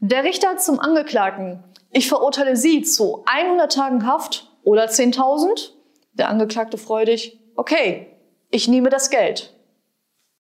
Der Richter zum Angeklagten. Ich verurteile Sie zu 100 Tagen Haft oder 10.000. Der Angeklagte freudig. Okay, ich nehme das Geld.